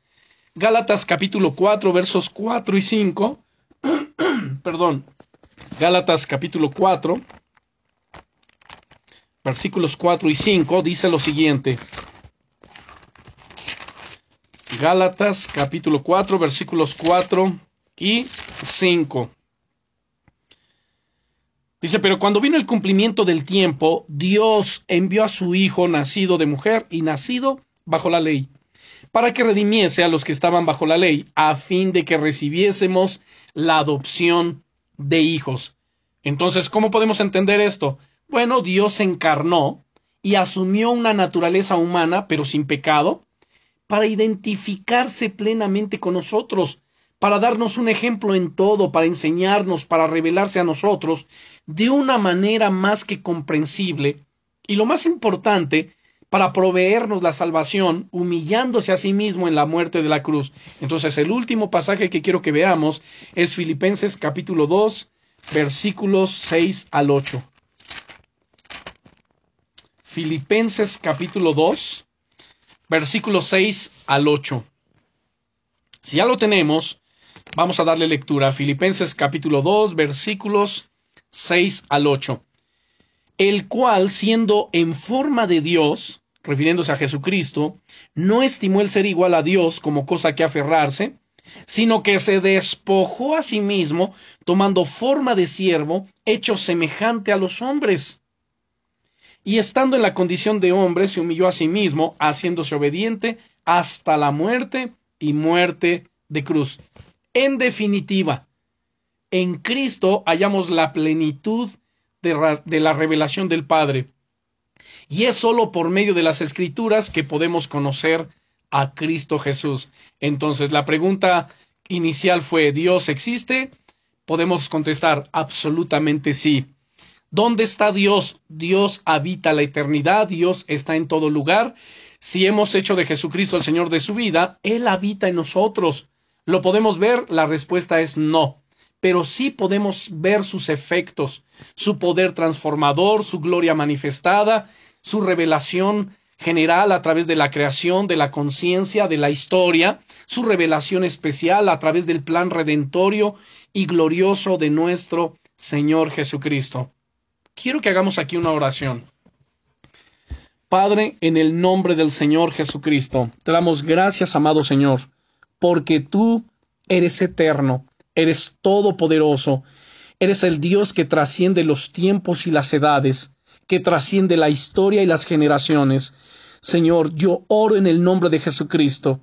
Gálatas capítulo 4 versos 4 y 5. [clears throat] Perdón. Gálatas capítulo 4 versículos 4 y 5 dice lo siguiente. Gálatas capítulo 4 versículos 4 y 5. Dice, pero cuando vino el cumplimiento del tiempo, Dios envió a su Hijo nacido de mujer y nacido bajo la ley, para que redimiese a los que estaban bajo la ley, a fin de que recibiésemos la adopción de hijos. Entonces, ¿cómo podemos entender esto? Bueno, Dios se encarnó y asumió una naturaleza humana, pero sin pecado, para identificarse plenamente con nosotros, para darnos un ejemplo en todo, para enseñarnos, para revelarse a nosotros de una manera más que comprensible, y lo más importante, para proveernos la salvación, humillándose a sí mismo en la muerte de la cruz. Entonces, el último pasaje que quiero que veamos es Filipenses capítulo 2, versículos 6 al 8. Filipenses capítulo 2, versículos 6 al 8. Si ya lo tenemos, vamos a darle lectura. Filipenses capítulo 2, versículos 6 al 8. El cual, siendo en forma de Dios, refiriéndose a Jesucristo, no estimó el ser igual a Dios como cosa que aferrarse, sino que se despojó a sí mismo, tomando forma de siervo, hecho semejante a los hombres y estando en la condición de hombre, se humilló a sí mismo, haciéndose obediente hasta la muerte y muerte de cruz. En definitiva, en Cristo hallamos la plenitud de, la revelación del Padre. Y es sólo por medio de las escrituras que podemos conocer a Cristo Jesús. Entonces, la pregunta inicial fue, ¿Dios existe? Podemos contestar absolutamente sí. ¿Dónde está Dios? Dios habita la eternidad, Dios está en todo lugar. Si hemos hecho de Jesucristo el Señor de su vida, Él habita en nosotros. ¿Lo podemos ver? La respuesta es no. Pero sí podemos ver sus efectos, su poder transformador, su gloria manifestada, su revelación general a través de la creación, de la conciencia, de la historia, su revelación especial a través del plan redentorio y glorioso de nuestro Señor Jesucristo quiero que hagamos aquí una oración. Padre, en el nombre del Señor Jesucristo, te damos gracias, amado Señor, porque tú eres eterno, eres todopoderoso, eres el Dios que trasciende los tiempos y las edades, que trasciende la historia y las generaciones. Señor, yo oro en el nombre de Jesucristo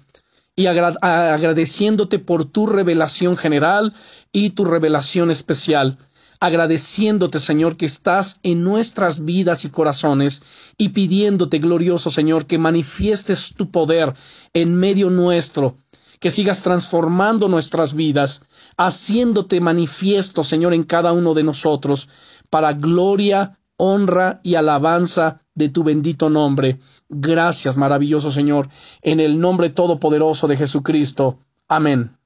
y agradeciéndote por tu revelación general y tu revelación especial. Agradeciéndote, Señor, que estás en nuestras vidas y corazones y pidiéndote, glorioso Señor, que manifiestes tu poder en medio nuestro, que sigas transformando nuestras vidas, haciéndote manifiesto, Señor, en cada uno de nosotros, para gloria, honra y alabanza de tu bendito nombre. Gracias, maravilloso Señor, en el nombre todopoderoso de Jesucristo. Amén.